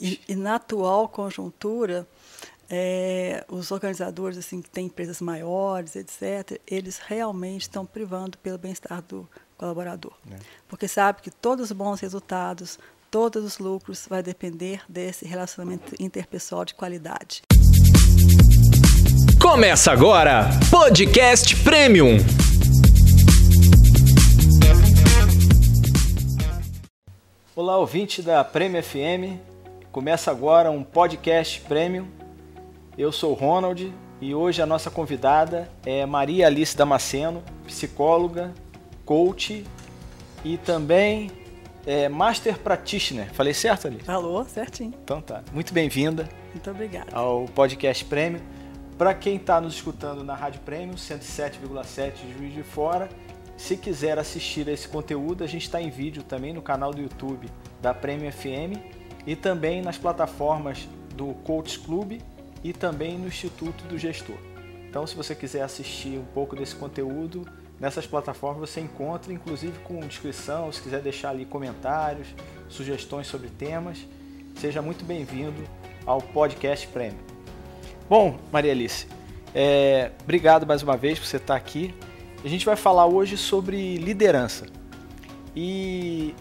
E, e na atual conjuntura, é, os organizadores assim que têm empresas maiores, etc., eles realmente estão privando pelo bem-estar do colaborador, é. porque sabe que todos os bons resultados, todos os lucros vai depender desse relacionamento interpessoal de qualidade. Começa agora, Podcast Premium. Olá, ouvinte da Premium FM. Começa agora um podcast Premium. Eu sou o Ronald e hoje a nossa convidada é Maria Alice Damasceno, psicóloga, coach e também é, Master Practitioner. Falei certo ali? Falou, certinho. Então tá. Muito bem-vinda. Muito obrigada. Ao podcast Premium. Para quem está nos escutando na Rádio Premium, 107,7 de Juiz de Fora se quiser assistir a esse conteúdo, a gente está em vídeo também no canal do YouTube da Premium FM e também nas plataformas do Coach Club e também no Instituto do Gestor. Então, se você quiser assistir um pouco desse conteúdo, nessas plataformas você encontra, inclusive com descrição, se quiser deixar ali comentários, sugestões sobre temas, seja muito bem-vindo ao Podcast Premium. Bom, Maria Alice, é, obrigado mais uma vez por você estar aqui. A gente vai falar hoje sobre liderança. E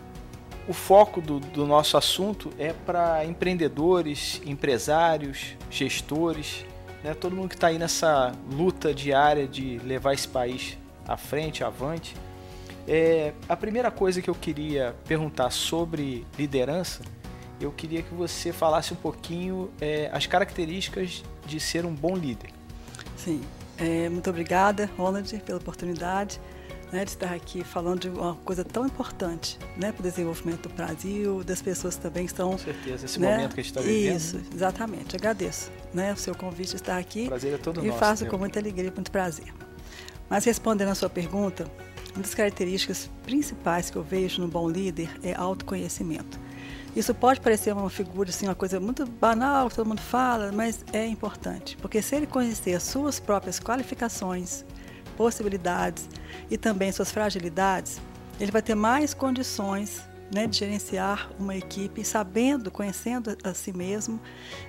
o foco do, do nosso assunto é para empreendedores, empresários, gestores, né? todo mundo que está aí nessa luta diária de levar esse país à frente, avante. É, a primeira coisa que eu queria perguntar sobre liderança, eu queria que você falasse um pouquinho é, as características de ser um bom líder. Sim. É, muito obrigada, Ronald, pela oportunidade né, de estar aqui falando de uma coisa tão importante né, para o desenvolvimento do Brasil, das pessoas também que estão. Com certeza, esse né, momento que a gente está vivendo. Isso, exatamente. Agradeço né, o seu convite de estar aqui. O prazer é todo e nosso. E faço com muita alegria, muito prazer. Mas respondendo a sua pergunta, uma das características principais que eu vejo no bom líder é autoconhecimento. Isso pode parecer uma figura, assim, uma coisa muito banal, que todo mundo fala, mas é importante, porque se ele conhecer as suas próprias qualificações, possibilidades e também suas fragilidades, ele vai ter mais condições né, de gerenciar uma equipe, sabendo, conhecendo a si mesmo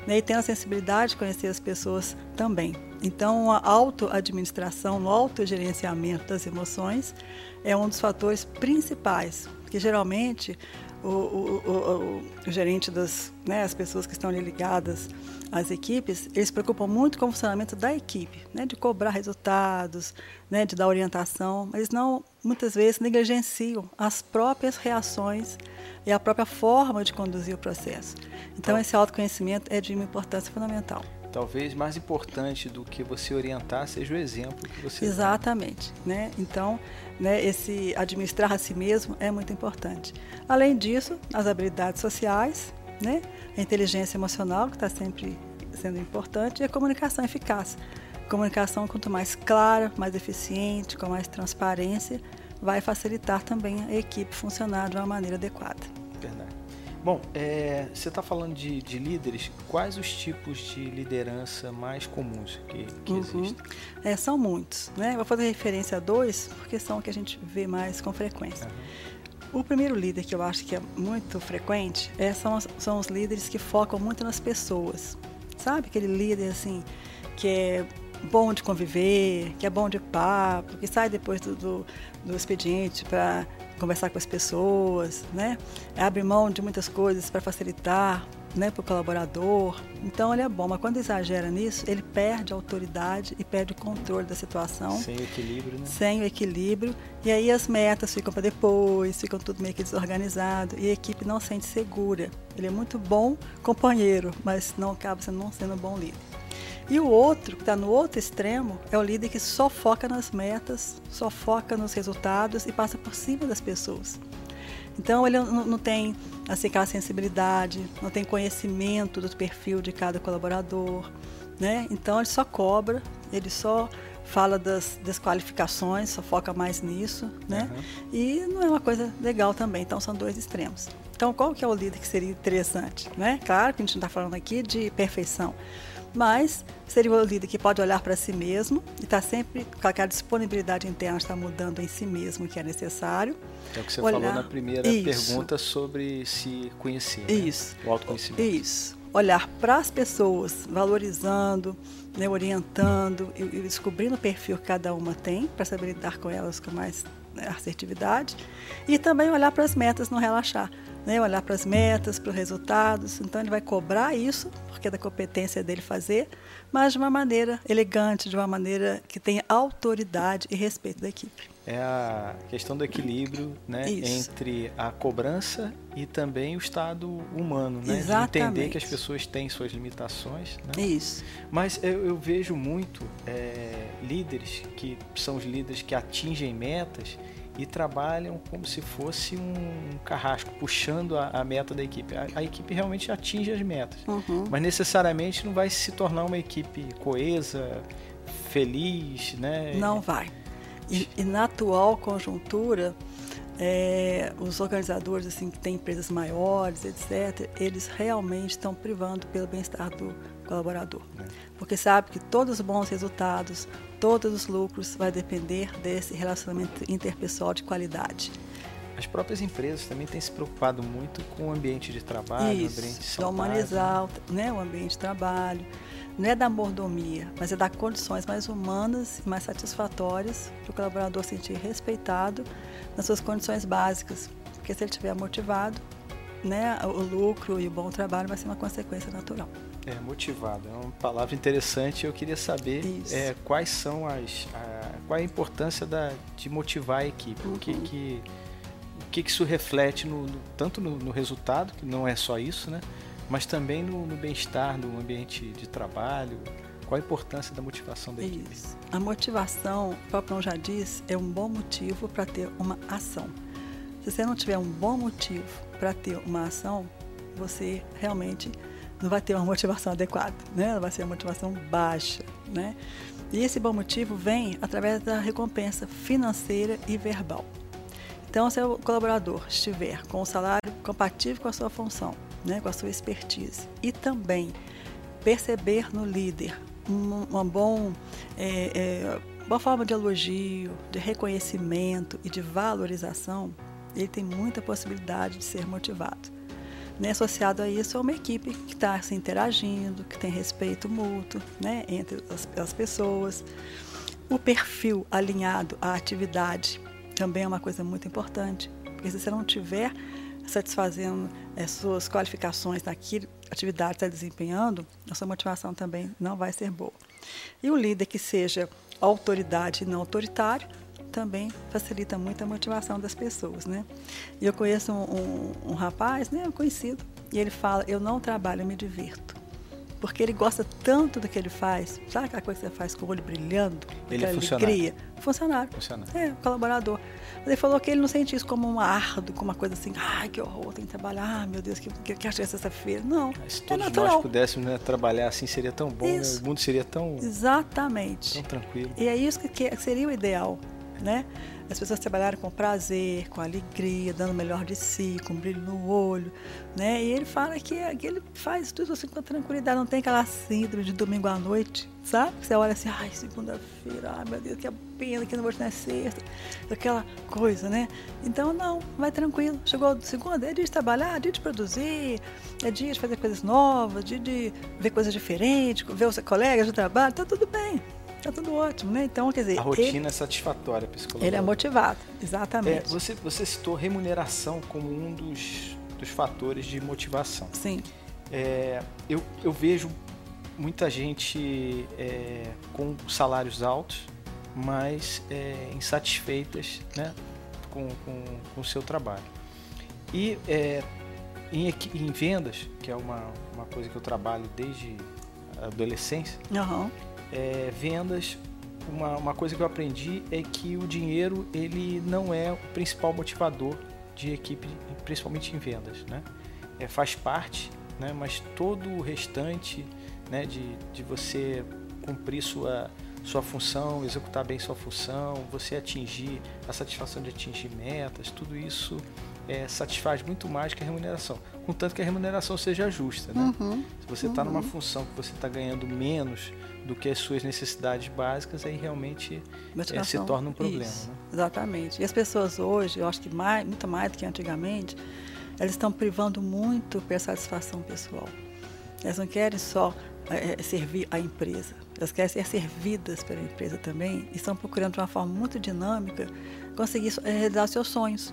né, e tendo a sensibilidade de conhecer as pessoas também. Então, a autoadministração, o autogerenciamento das emoções é um dos fatores principais, que geralmente o, o, o, o gerente das né, as pessoas que estão ali ligadas às equipes, eles se preocupam muito com o funcionamento da equipe, né, de cobrar resultados, né, de dar orientação, mas não muitas vezes negligenciam as próprias reações e a própria forma de conduzir o processo. Então, esse autoconhecimento é de uma importância fundamental talvez mais importante do que você orientar seja o exemplo que você exatamente dá. né? Então né esse administrar a si mesmo é muito importante. Além disso as habilidades sociais né a inteligência emocional que está sempre sendo importante e a comunicação eficaz. Comunicação quanto mais clara mais eficiente com mais transparência vai facilitar também a equipe funcionar de uma maneira adequada Bom, é, você está falando de, de, líderes, quais os tipos de liderança mais comuns que, que uhum. existem? É, são muitos. Né? Vou fazer referência a dois, porque são o que a gente vê mais com frequência. Uhum. O primeiro líder que eu acho que é muito frequente é, são, são os líderes que focam muito nas pessoas. Sabe aquele líder assim que é bom de conviver, que é bom de papo, que sai depois do, do, do expediente para conversar com as pessoas, né? Abre mão de muitas coisas para facilitar, né, para o colaborador. Então ele é bom, mas quando exagera nisso, ele perde a autoridade e perde o controle da situação. Sem o equilíbrio, né? Sem o equilíbrio. E aí as metas ficam para depois, ficam tudo meio que desorganizado e a equipe não se sente segura. Ele é muito bom companheiro, mas não acaba sendo, não sendo um bom líder. E o outro, que está no outro extremo, é o líder que só foca nas metas, só foca nos resultados e passa por cima das pessoas. Então ele não, não tem assim, aquela sensibilidade, não tem conhecimento do perfil de cada colaborador. Né? Então ele só cobra, ele só fala das desqualificações, só foca mais nisso, né? Uhum. E não é uma coisa legal também. Então são dois extremos. Então, qual que é o líder que seria interessante? Né? Claro que a gente não está falando aqui de perfeição, mas seria o líder que pode olhar para si mesmo e está sempre com aquela disponibilidade interna de estar mudando em si mesmo o que é necessário. É o que você olhar... falou na primeira Isso. pergunta sobre se conhecer. Né? Isso. O autoconhecimento. Isso. Olhar para as pessoas, valorizando, né, orientando e, e descobrindo o perfil que cada uma tem para saber lidar com elas com mais né, assertividade. E também olhar para as metas, não relaxar né, olhar para as metas, para os resultados. Então, ele vai cobrar isso, porque é da competência dele fazer, mas de uma maneira elegante, de uma maneira que tenha autoridade e respeito da equipe. É a questão do equilíbrio né, entre a cobrança e também o estado humano, né? Entender que as pessoas têm suas limitações. Né? Isso. Mas eu, eu vejo muito é, líderes que são os líderes que atingem metas e trabalham como se fosse um carrasco, puxando a, a meta da equipe. A, a, equipe realmente atinge as metas, uhum. mas necessariamente não vai se tornar uma equipe coesa, feliz, né? Não vai. E, e na atual conjuntura, é, os organizadores assim que têm empresas maiores, etc., eles realmente estão privando pelo bem-estar do colaborador, é. porque sabe que todos os bons resultados, todos os lucros vai depender desse relacionamento interpessoal de qualidade. As próprias empresas também têm se preocupado muito com o ambiente de trabalho, Isso, o ambiente de humanizar né, o ambiente de trabalho. Não é da mordomia, mas é dar condições mais humanas e mais satisfatórias para o colaborador sentir respeitado nas suas condições básicas. Porque se ele estiver motivado, né, o lucro e o bom trabalho vai ser uma consequência natural. É, motivado. É uma palavra interessante. Eu queria saber é, quais são as. A, qual é a importância da, de motivar a equipe. Uhum. O que, que, o que, que isso reflete no, no tanto no, no, resultado, que não é só isso, né? Mas também no, no bem-estar, no ambiente de trabalho. Qual a importância da motivação da equipe? Isso. A motivação, o próprio já disse, é um bom motivo para ter uma ação. Se você não tiver um bom motivo para ter uma ação, você realmente não vai ter uma motivação adequada, né? vai ser uma motivação baixa. Né? E esse bom motivo vem através da recompensa financeira e verbal. Então, se o colaborador estiver com o salário compatível com a sua função, né, com a sua expertise, e também perceber no líder uma, bom, é, é, uma forma de elogio, de reconhecimento e de valorização, ele tem muita possibilidade de ser motivado. Né, associado a isso é uma equipe que está se interagindo, que tem respeito mútuo né, entre as, as, pessoas. O perfil alinhado à atividade também é uma coisa muito importante, porque se você não tiver satisfazendo as eh, suas qualificações naquela atividade que está desempenhando, a sua motivação também não vai ser boa. E o líder que seja autoridade e não autoritário também facilita muito a motivação das pessoas, né? E eu conheço um, um, um rapaz, né, conhecido, e ele fala: eu não trabalho, eu me divirto porque ele gosta tanto do que ele faz. Sabe aquela coisa que você faz com o olho brilhando? Ele é funcionário. alegria? Funcionário. Funcionário. É, colaborador. Mas ele falou que ele não sente isso como um árduo, como uma coisa assim, ai, que horror, tem que trabalhar, ah, meu Deus, que, que, que que é sexta-feira. Não, Se é todos natural. nós pudéssemos né, trabalhar assim, seria tão bom, né? O mundo seria tão, Exatamente. tão tranquilo. E é isso que, que seria o ideal, né? As pessoas trabalharem com prazer, com alegria, dando o melhor de si, com brilho no olho, né? E ele fala que, que ele faz tudo assim com tranquilidade, não tem aquela síndrome de domingo à noite, sabe? Você olha assim, ai, segunda-feira, ai meu Deus, que pena que não vou na sexta, aquela coisa, né? Então, não, vai tranquilo. Chegou segunda, é dia de trabalhar, é dia de produzir, é dia de fazer coisas novas, dia de ver coisas diferentes, ver os colegas de trabalho, tá tudo bem. Tá tudo ótimo, né? Então, quer dizer. A rotina ele, é satisfatória esse Ele é motivado, É, exatamente. você, você citou remuneração como um dos, dos fatores de motivação. Sim. É, eu, eu vejo muita gente é, com salários altos, mas é, insatisfeitas né, com, com, com o seu trabalho. E é, em, em vendas, que é uma, uma coisa que eu trabalho desde a adolescência, Aham. É, vendas, uma, uma coisa que eu aprendi é que o dinheiro ele não é o principal motivador de equipe, principalmente em vendas, né? É, faz parte, né? Mas todo o restante, né? De, de você cumprir sua sua função, executar bem sua função, você atingir a satisfação de atingir metas, tudo isso é, satisfaz muito mais que a remuneração. Contanto que a remuneração seja justa. Né? Uhum, Se você está numa função que você está ganhando menos do que as suas necessidades básicas, aí realmente é, se torna um problema. Né? Exatamente. E as pessoas hoje, eu acho que mais, muito mais do que antigamente, elas estão privando muito pela satisfação pessoal. Elas não querem só é, servir a empresa, elas querem ser servidas pela empresa também e estão procurando de uma forma muito dinâmica conseguir é, realizar seus sonhos.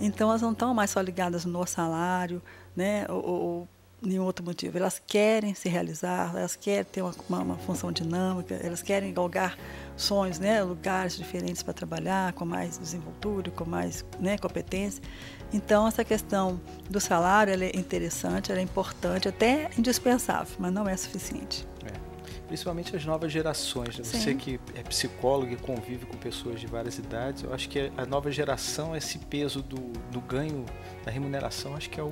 Então elas não estão mais só ligadas no salário, né, ou, ou nenhum outro motivo. Elas querem se realizar, elas querem ter uma, uma, uma função dinâmica, elas querem galgar sonhos, né, lugares diferentes para trabalhar, com mais desenvoltura, com mais né, competência. Então essa questão do salário é interessante, é importante, até indispensável, mas não é suficiente. Principalmente as novas gerações. né? Você que é psicólogo e convive com pessoas de várias idades, eu acho que a nova geração, esse peso do, do ganho da remuneração, acho que é o,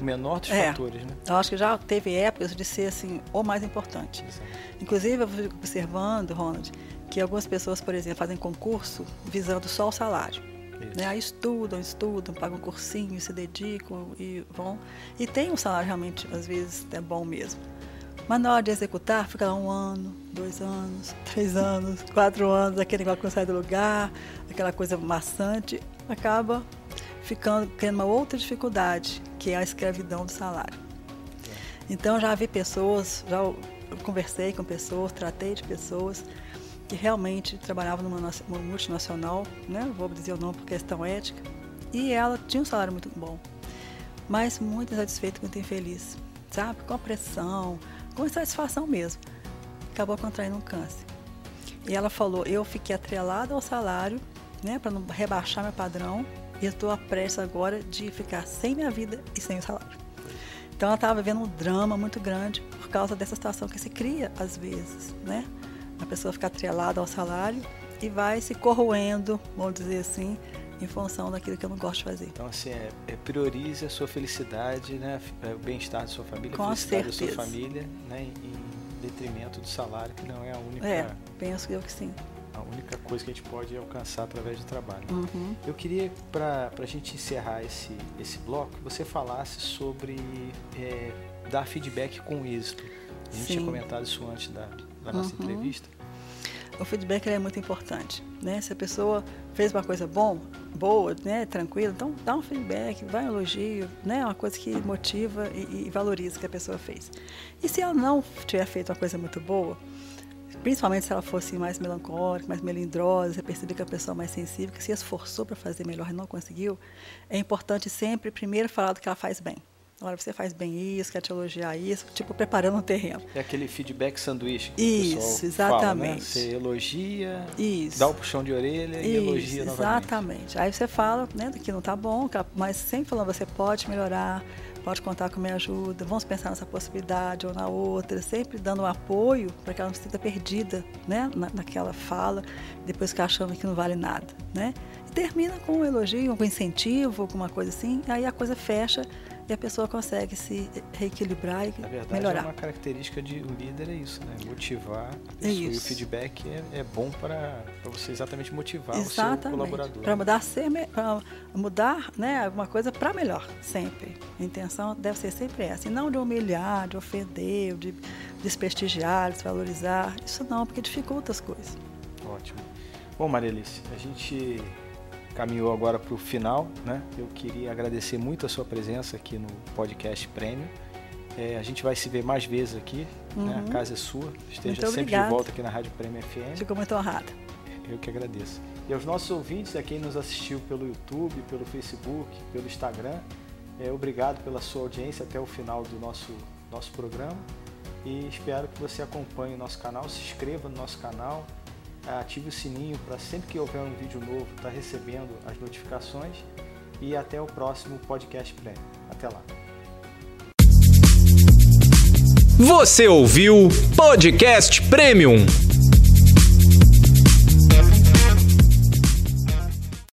o menor dos É. fatores, né? Eu acho que já teve épocas de ser assim o mais importante. Exato. Inclusive, eu fico observando, Ronald, que algumas pessoas, por exemplo, fazem concurso visando só o salário. Isso. Né? Aí estudam, estudam, pagam cursinho, se dedicam e vão. E tem um salário realmente, às vezes, é bom mesmo. Mas na hora de executar, fica lá um ano, dois anos, três anos, quatro anos, aquele negócio que não sai do lugar, aquela coisa maçante, acaba ficando, tendo uma outra dificuldade, que é a escravidão do salário. Então já vi pessoas, já conversei com pessoas, tratei de pessoas que realmente trabalhavam numa naci- uma multinacional, né? vou dizer o nome por questão ética, e ela tinha um salário muito bom, mas muito insatisfeita, muito infeliz, sabe? Com a pressão, com insatisfação mesmo. Acabou contraindo um câncer. E ela falou: eu fiquei atrelada ao salário, né, para não rebaixar meu padrão, e estou a pressa agora de ficar sem minha vida e sem o salário. Então ela estava vivendo um drama muito grande por causa dessa situação que se cria às vezes, né? A pessoa fica atrelada ao salário e vai se corroendo, vamos dizer assim, em função daquilo que eu não gosto de fazer. Então, assim, é, é, priorize a sua felicidade, né? é, o bem-estar da sua família, a Com felicidade da certeza. sua família, né? em detrimento do salário, que não é a única, É, penso eu que sim. a única coisa que a gente pode alcançar através do trabalho. Uhum. Eu queria, para a gente encerrar esse, esse bloco, que você falasse sobre é, dar feedback com êxito. A gente tinha Sim. comentado isso antes da, da nossa Uhum. entrevista. O feedback é muito importante, né? Se a pessoa fez uma coisa bom, boa, né, tranquila, então dá um feedback, vai um elogio, né, uma coisa que motiva e, e valoriza o que a pessoa fez. E se ela não tiver feito uma coisa muito boa, principalmente se ela fosse mais melancólica, mais melindrosa, perceber que a pessoa é mais sensível, que se esforçou para fazer melhor e não conseguiu, é importante sempre primeiro falar do que ela faz bem. Olha, você faz bem isso, quer te elogiar isso, tipo preparando um terreno. É aquele feedback sanduíche que Isso, o exatamente. fala, né? Você elogia, Isso. dá o puxão de orelha e elogia Isso, novamente. exatamente. Aí você fala né, que não está bom, mas sempre falando, você pode melhorar, pode contar com minha ajuda, vamos pensar nessa possibilidade ou na outra, sempre dando um apoio para que ela não se sinta perdida né, na, naquela fala, depois ficar achando que não vale nada. Né? E termina com um elogio, com um incentivo, alguma coisa assim, aí a coisa fecha e a pessoa consegue se reequilibrar e Na verdade, melhorar. é uma característica de um líder é isso, né? Motivar a pessoa. E o Isso. feedback é, é bom para você exatamente motivar o seu Exatamente. colaborador. Para mudar, ser pra mudar né, alguma coisa para melhor, sempre. A intenção deve ser sempre essa. E não de humilhar, de ofender, de desprestigiar, desvalorizar. Isso não, porque dificulta as coisas. Ótimo. Bom, Marielice, a gente caminhou agora para o final, né? Eu queria agradecer muito a sua presença aqui no podcast Prêmio. É, a gente vai se ver mais vezes aqui, né? A casa é sua. Esteja Muito sempre de obrigada. volta aqui na Rádio Prêmio FM. Fico muito honrada. Eu que agradeço. E aos nossos ouvintes, a quem nos assistiu pelo YouTube, pelo Facebook, pelo Instagram, é, obrigado pela sua audiência até o final do nosso, nosso programa. E espero que você acompanhe o nosso canal, se inscreva no nosso canal, ative o sininho para sempre que houver um vídeo novo estar recebendo as notificações. E até o próximo podcast Prêmio. Até lá. Você ouviu Podcast Premium.